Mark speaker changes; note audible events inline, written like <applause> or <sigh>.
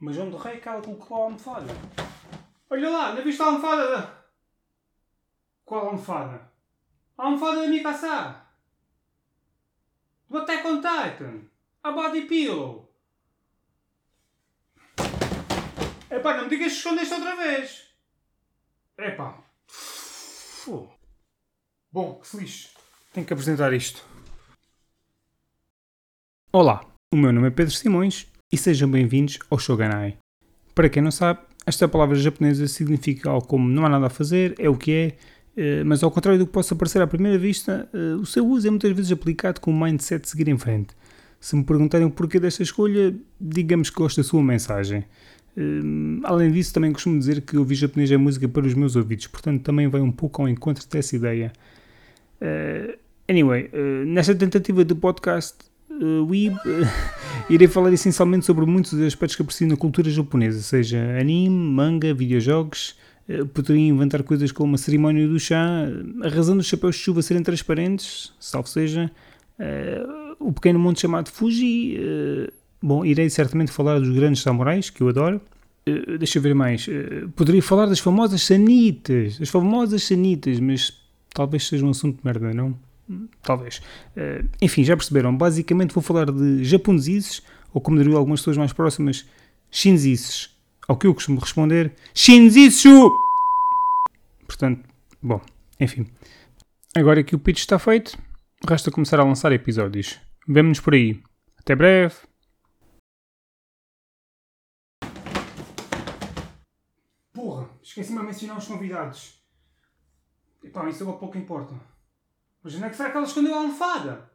Speaker 1: Mas onde rei que ela colocou a almofada? Olha lá, não viste a almofada? Da... Qual almofada? A almofada da Mikasa! Do Attack on Titan! A Body Pillow! Epá, não me digas que escondeste outra vez! Epá! Fô. Bom, que se lixe. Tenho que apresentar isto. Olá, o meu nome é Pedro Simões e sejam bem-vindos ao Shoganai. Para quem não sabe, esta palavra japonesa significa algo como não há nada a fazer, é o que é, eh, mas ao contrário do que possa parecer à primeira vista, eh, o seu uso é muitas vezes aplicado com o mindset de seguir em frente. Se me perguntarem o porquê desta escolha, digamos que gosto da sua mensagem. Eh, além disso, também costumo dizer que ouvir japonês é música para os meus ouvidos, portanto também vai um pouco ao encontro dessa ideia. Anyway, nesta tentativa de podcast, uh, <laughs> irei falar essencialmente sobre muitos dos aspectos que aprecio na cultura japonesa, seja anime, manga, videojogos. Uh, poderia inventar coisas como a cerimónia do chá, a razão dos chapéus de chuva serem transparentes, salvo seja, uh, o pequeno monte chamado Fuji. bom, irei certamente falar dos grandes samurais, que eu adoro. deixa eu ver mais. poderia falar das famosas sanitas, as famosas sanitas, mas talvez seja um assunto de merda, não? Talvez. Uh, enfim, já perceberam. Basicamente vou falar de japonesices, ou como diriam algumas pessoas mais próximas, shinzices. Ao que eu costumo responder, shinzitsu! Portanto, bom, enfim. Agora que o pitch está feito, resta começar a lançar episódios. Vemo-nos por aí. Até breve! Porra, esqueci-me de mencionar os convidados. Então, isso agora pouco importa. É que será que ela escondeu a almofada?